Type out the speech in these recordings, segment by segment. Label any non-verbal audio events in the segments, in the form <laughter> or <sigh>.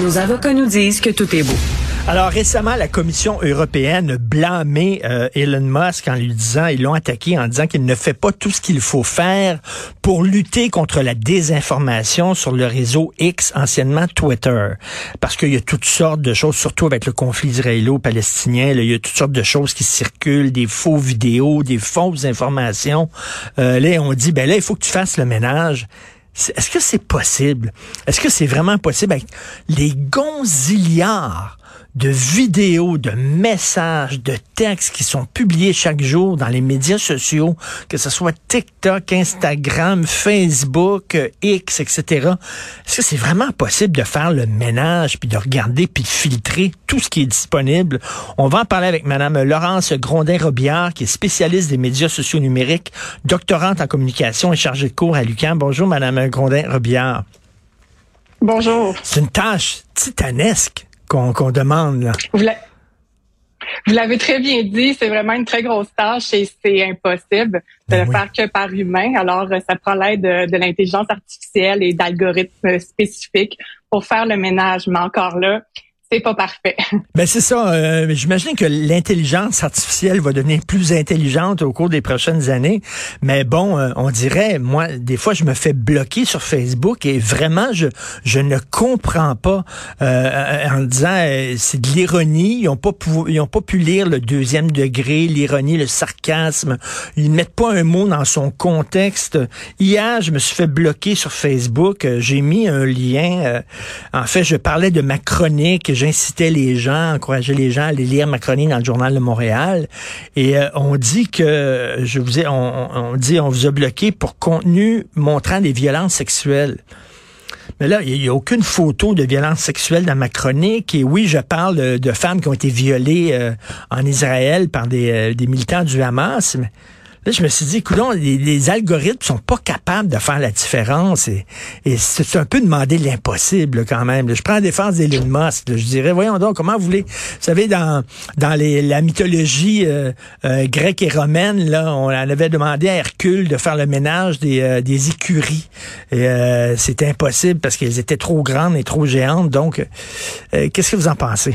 nos avocats nous disent que tout est beau. Alors récemment, la Commission européenne blâmé euh, Elon Musk en lui disant, ils l'ont attaqué en disant qu'il ne fait pas tout ce qu'il faut faire pour lutter contre la désinformation sur le réseau X, anciennement Twitter. Parce qu'il y a toutes sortes de choses, surtout avec le conflit israélo-palestinien, il y a toutes sortes de choses qui circulent, des faux vidéos, des fausses informations. Euh, là, on dit, ben là, il faut que tu fasses le ménage. Est-ce que c'est possible? Est-ce que c'est vraiment possible avec les gonzillards? De vidéos, de messages, de textes qui sont publiés chaque jour dans les médias sociaux, que ce soit TikTok, Instagram, Facebook, X, etc. Est-ce que c'est vraiment possible de faire le ménage, puis de regarder, puis de filtrer tout ce qui est disponible? On va en parler avec Madame Laurence Grondin-Robillard, qui est spécialiste des médias sociaux numériques, doctorante en communication et chargée de cours à l'UQAM. Bonjour, Madame Grondin-Robillard. Bonjour. C'est une tâche titanesque qu'on demande. Là. Vous l'avez très bien dit, c'est vraiment une très grosse tâche et c'est impossible de ben le faire que par humain. Alors, ça prend l'aide de, de l'intelligence artificielle et d'algorithmes spécifiques pour faire le ménage. Mais encore là, c'est pas parfait. <laughs> Ben c'est ça. Euh, J'imagine que l'intelligence artificielle va devenir plus intelligente au cours des prochaines années. Mais bon, euh, on dirait, moi, des fois, je me fais bloquer sur Facebook et vraiment, je je ne comprends pas euh, en disant euh, c'est de l'ironie. Ils ont pas pu, pas pu lire le deuxième degré, l'ironie, le sarcasme. Ils mettent pas un mot dans son contexte. Hier, je me suis fait bloquer sur Facebook. J'ai mis un lien. en fait, je parlais de ma chronique j'incitais les gens, encourageais les gens à aller lire ma chronique dans le journal de Montréal. Et euh, on dit que je vous ai, on, dit on vous a bloqué pour contenu montrant des violences sexuelles. Mais là, il n'y a, aucune photo de violence sexuelle dans ma chronique. Et oui, je parle de, femmes qui ont été violées euh, en Israël par des, euh, des militants du Hamas. Mais Là, je me suis dit, écoute, les, algorithmes sont pas capables de faire la différence et, et c'est un peu demander l'impossible quand même. Je prends la défense d'Elon Musk. je dirais, voyons donc, comment vous voulez... Vous savez, dans, dans la mythologie euh, euh, grecque et romaine, là, on avait demandé à Hercule de faire le ménage des, euh, des écuries. Et c'était impossible parce qu'elles étaient trop grandes et trop géantes. Donc, qu'est-ce que vous en pensez?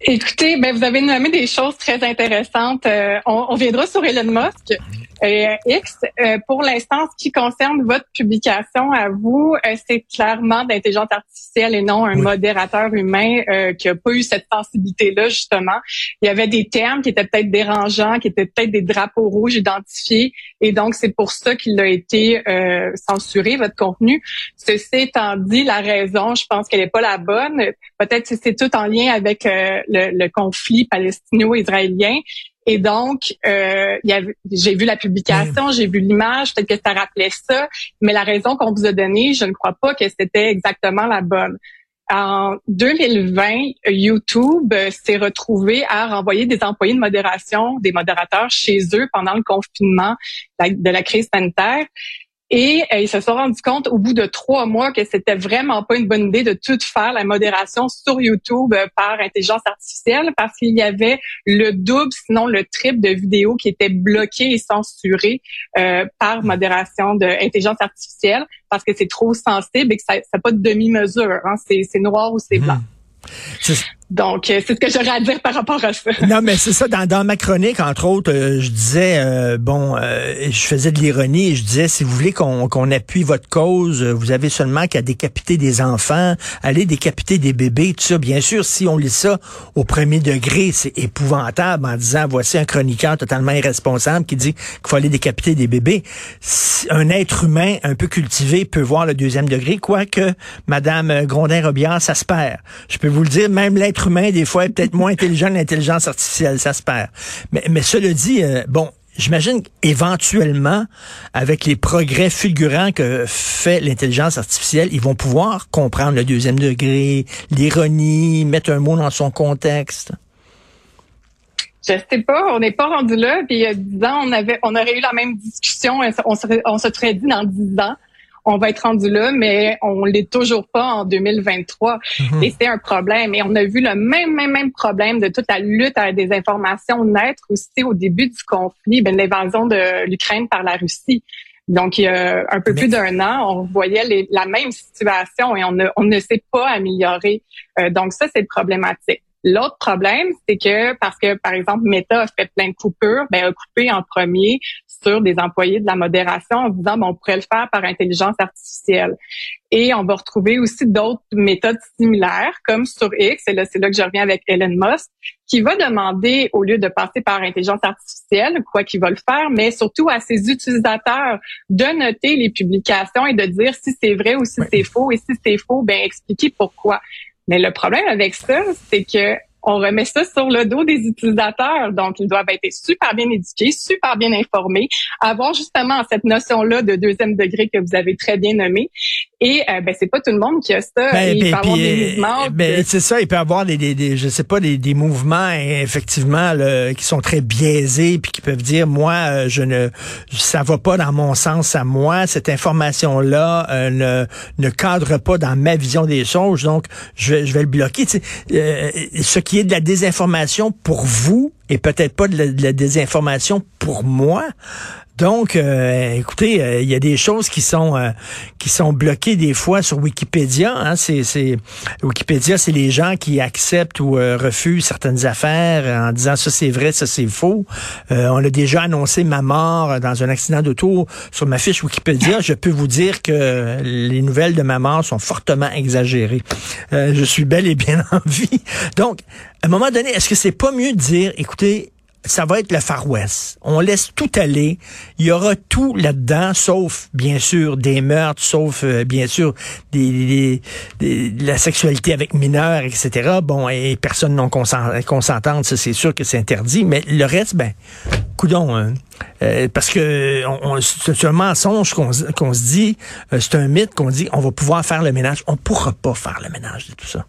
Écoutez, ben vous avez nommé des choses très intéressantes. Euh, on, on, viendra sur Elon Musk. Euh, X, euh, pour l'instant, ce qui concerne votre publication à vous, euh, c'est clairement d'intelligence artificielle et non un modérateur humain qui a pas eu cette sensibilité-là, justement. Il y avait des termes qui étaient peut-être dérangeants, qui étaient peut-être des drapeaux rouges identifiés, et donc c'est pour ça qu'il a été censuré, votre contenu. Ceci étant dit, la raison, je pense qu'elle n'est pas la bonne. Peut-être que c'est tout en lien avec le, le conflit palestino-israélien. Et donc, euh, j'ai vu la publication, j'ai vu l'image, peut-être que ça rappelait ça, mais la raison qu'on vous a donnée, je ne crois pas que c'était exactement la bonne. En 2020, YouTube s'est retrouvé à renvoyer des employés de modération, des modérateurs chez eux pendant le confinement de la crise sanitaire. Et euh, ils se sont rendus compte au bout de trois mois que c'était vraiment pas une bonne idée de tout faire la modération sur YouTube euh, par intelligence artificielle parce qu'il y avait le double, sinon le triple de vidéos qui étaient bloquées et censurées euh, par modération d'intelligence artificielle parce que c'est trop sensible et que ça n'a pas de demi-mesure. Hein. C'est noir ou c'est blanc. Donc, euh, c'est ce que j'aurais à dire par rapport à ça. Non, mais c'est ça. Dans, dans, ma chronique, entre autres, euh, je disais, euh, bon, je faisais de l'ironie et je disais, si vous voulez qu'on qu'on appuie votre cause, vous avez seulement qu'à décapiter des enfants, aller décapiter des bébés, tout ça. Bien sûr, si on lit ça au premier degré, c'est épouvantable en disant, voici un chroniqueur totalement irresponsable qui dit qu'il faut aller décapiter des bébés. Un être humain un peu cultivé peut voir le deuxième degré, quoique Madame Grondin-Robillard, ça se perd. Je peux vous le dire, même l'être humain, des fois, est peut-être moins intelligent que l'intelligence artificielle, ça se perd. Mais, mais cela dit, euh, bon, j'imagine qu'éventuellement, avec les progrès fulgurants que fait l'intelligence artificielle, ils vont pouvoir comprendre le deuxième degré, l'ironie, mettre un mot dans son contexte. Je sais pas, on n'est pas rendu là. Puis il y a dix ans, on avait, on aurait eu la même discussion. On se, on se serait dit dans dix ans, on va être rendu là, mais on l'est toujours pas en 2023. Mhm. Et c'est un problème. Et on a vu le même, même, même problème de toute la lutte à des informations naître aussi au début du conflit, ben, l'invasion de l'Ukraine par la Russie. Donc, il y a un peu plus d'un an, on voyait la même situation et on ne, on ne s'est pas amélioré. Euh, donc, ça, c'est problématique. L'autre problème, c'est que parce que, par exemple, Meta a fait plein de coupures, ben, a coupé en premier sur des employés de la modération en disant, bon, on pourrait le faire par intelligence artificielle. Et on va retrouver aussi d'autres méthodes similaires, comme sur X, et là, c'est là que je reviens avec Elon Musk, qui va demander, au lieu de passer par intelligence artificielle, quoi qu'il va le faire, mais surtout à ses utilisateurs de noter les publications et de dire si c'est vrai ou si c'est faux, et si c'est faux, ben expliquer pourquoi. Mais le problème avec ça, c'est que on remet ça sur le dos des utilisateurs. Donc, ils doivent être super bien éduqués, super bien informés, avoir justement cette notion-là de deuxième degré que vous avez très bien nommé. Et euh, ben c'est pas tout le monde qui a ça. Ben, il peut avoir des euh, mouvements. Ben, c'est ça, il peut avoir des, des, des je sais pas des, des mouvements effectivement qui sont très biaisés puis qui peuvent dire moi euh, je ne ça va pas dans mon sens à moi cette information là ne ne cadre pas dans ma vision des choses donc je vais je vais le bloquer. ce qui est de la désinformation pour vous et peut-être pas de la, désinformation pour moi. Donc, euh, écoutez, euh, il y a des choses qui sont euh, qui sont bloquées des fois sur Wikipédia. Hein. c'est, Wikipédia, c'est les gens qui acceptent ou refusent certaines affaires en disant ça c'est vrai, ça c'est faux. on a déjà annoncé ma mort dans un accident d'auto sur ma fiche Wikipédia. Je peux vous dire que les nouvelles de ma mort sont fortement exagérées. je suis bel et bien <laughs> en vie. Donc, à un moment donné, est-ce que c'est pas mieux de dire, écoutez, ça va être le Far West. On laisse tout aller. Il y aura tout là-dedans, sauf, bien sûr, des meurtres, sauf, euh, bien sûr, des, la sexualité avec mineurs, etc. Bon, et personne non consentante, ça, c'est sûr que c'est interdit. Mais le reste, ben, coudon, hein. euh, parce que on, c'est un mensonge qu'on se dit, euh, c'est un mythe qu'on dit, on va pouvoir faire le ménage. On pourra pas faire le ménage de tout ça.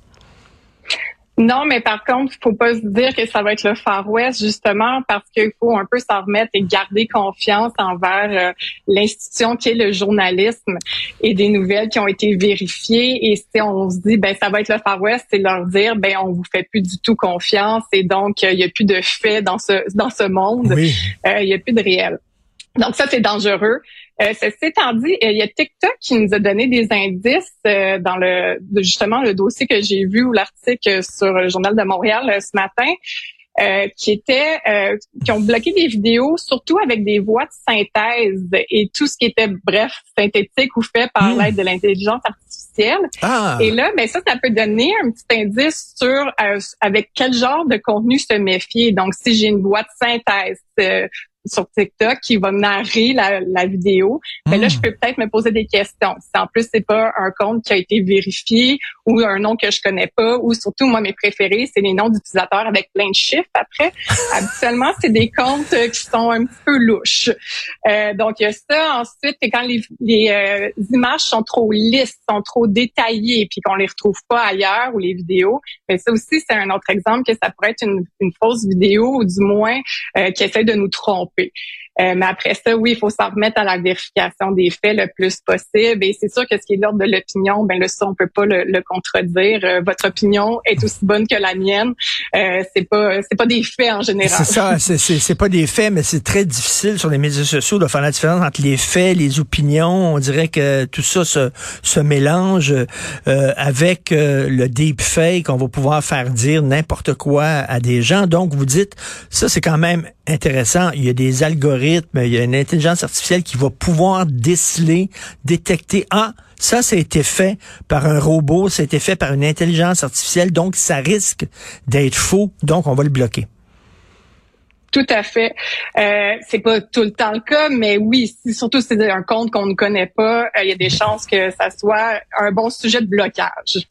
Non, mais par contre, il faut pas se dire que ça va être le Far West, justement, parce qu'il faut un peu s'en remettre et garder confiance envers euh, l'institution qui est le journalisme et des nouvelles qui ont été vérifiées. Et si on se dit, ben ça va être le Far West, c'est leur dire, ben on vous fait plus du tout confiance et donc il y a plus de faits dans ce dans ce monde, euh, il y a plus de réel. Donc ça, c'est dangereux. Euh, ceci étant dit, il y a TikTok qui nous a donné des indices euh, dans le justement le dossier que j'ai vu ou l'article sur le Journal de Montréal euh, ce matin. Euh, qui étaient qui ont bloqué des vidéos surtout avec des voix de synthèse et tout ce qui était bref synthétique ou fait par hmm. l'aide de l'intelligence artificielle. Ah. Et là, ben ça, ça peut donner un petit indice sur avec quel genre de contenu se méfier. Donc, si j'ai une voix de synthèse, sur TikTok qui va narrer la, la vidéo, mais ben là, je hmm. peux peut-être me poser des questions. Si en plus, c'est pas un compte qui a été vérifié ou un nom que je connais pas, ou surtout, moi, mes préférés, c'est les noms d'utilisateurs avec plein de chiffres après. <laughs> Habituellement, c'est des comptes qui sont un petit peu louches. Euh, donc, il y a ça. Ensuite, quand les, les euh, images sont trop lisses, sont trop détaillées, puis qu'on les retrouve pas ailleurs ou les vidéos, mais ça aussi, c'est un autre exemple que ça pourrait être une, une fausse vidéo ou du moins euh, qui essaie de nous tromper but euh, mais après ça, oui, il faut s'en remettre à la vérification des faits le plus possible. Et c'est sûr que ce qui est l'ordre de l'opinion, ben le ça, on peut pas le, contredire. Euh, votre opinion est aussi bonne que la mienne. Euh, c'est pas, c'est pas des faits en général. C'est ça, c'est, c'est, pas des faits, mais c'est très difficile sur les médias sociaux de faire la différence entre les faits, les opinions. On dirait que tout ça se, se mélange avec le deep fake. On va pouvoir faire dire n'importe quoi à des gens. Donc, vous dites, ça, c'est quand même intéressant. Il y a des algorithmes, il y a une intelligence artificielle qui va pouvoir déceler, détecter, ah, ça, ça a été fait par un robot, ça a été fait par une intelligence artificielle, donc ça risque d'être faux, donc on va le bloquer. Tout à fait. Euh, c'est pas tout le temps le cas, mais oui, surtout si c'est un compte qu'on ne connaît pas, euh, il y a des chances que ça soit un bon sujet de blocage.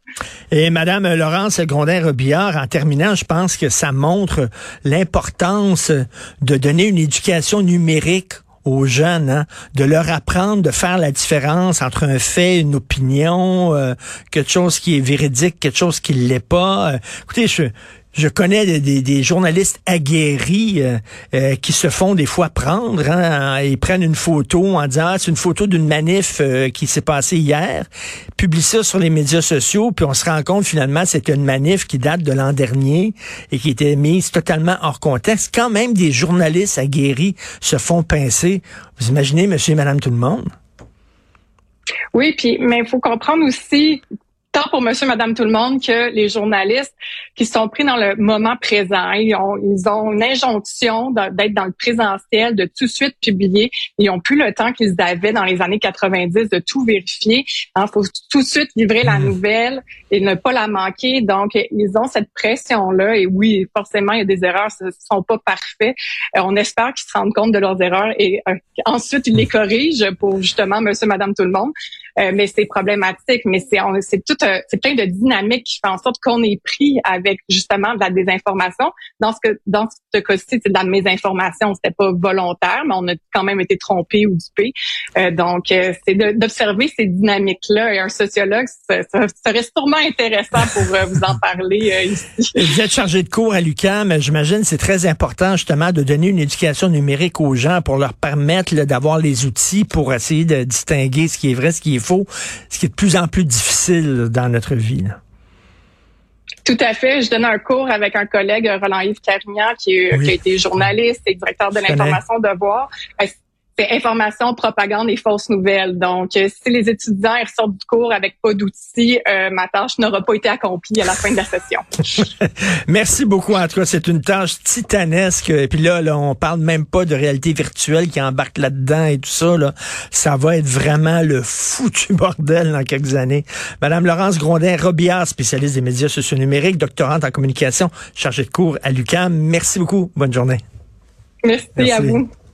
Et Madame Laurence Grondin-Robillard, en terminant, je pense que ça montre l'importance de donner une éducation numérique aux jeunes, hein, de leur apprendre de faire la différence entre un fait, une opinion, euh, quelque chose qui est véridique, quelque chose qui l'est pas. Euh, écoutez, je, je connais des, journalistes aguerris euh, euh, qui se font des fois prendre. Hein, ils prennent une photo en disant ah, c'est une photo d'une manif euh, qui s'est passée hier, publient ça sur les médias sociaux, puis on se rend compte finalement c'est une manif qui date de l'an dernier et qui était mise totalement hors contexte. Quand même des journalistes aguerris se font pincer. Vous imaginez, monsieur et madame tout le monde? Oui, puis mais il faut comprendre aussi tant pour monsieur, madame, tout le monde que les journalistes qui sont pris dans le moment présent. Ils ont, ils ont une injonction d'être dans le présentiel, de tout de suite publier. Ils ont plus le temps qu'ils avaient dans les années 90 de tout vérifier. Il faut tout de suite livrer la mmh. nouvelle et ne pas la manquer. Donc, ils ont cette pression-là. Et oui, forcément, il y a des erreurs, ce ne sont pas parfaits. Euh, on espère qu'ils se rendent compte de leurs erreurs et euh, ensuite ils les corrigent pour justement monsieur, madame, tout le monde. Euh, mais c'est problématique. Mais c'est c'est tout c'est plein de dynamiques qui font en sorte qu'on est pris avec justement de la désinformation. Dans ce que dans ce cas-ci, c'est de la mésinformation. C'était pas volontaire, mais on a quand même été trompé ou dupé. Euh, donc, euh, c'est d'observer ces dynamiques-là. Et un sociologue, ça, serait sûrement intéressant pour vous en parler ici. Vous êtes chargé de cours à l'UQAM. J'imagine c'est très important justement de donner une éducation numérique aux gens pour leur permettre d'avoir les outils pour essayer de distinguer ce qui est vrai, ce qui est faux, ce qui est de plus en plus difficile dans notre vie. Tout à fait. Je donne un cours avec un collègue, Roland-Yves Carignan, qui, qui, a été journaliste et directeur de l'information de Voir c'est information, propagande et fausses nouvelles. Donc, euh, si les étudiants ressortent du cours avec pas d'outils, euh, ma tâche n'aura pas été accomplie à la fin de la session. <laughs> Merci beaucoup. En tout cas, c'est une tâche titanesque. Et puis là, là, on parle même pas de réalité virtuelle qui embarque là-dedans et tout ça. Là. Ça va être vraiment le foutu bordel dans quelques années. Madame Laurence Grondin-Robillard, spécialiste des médias sociaux numériques, doctorante en communication, chargée de cours à l'UQAM. Merci beaucoup. Bonne journée. Merci. à vous.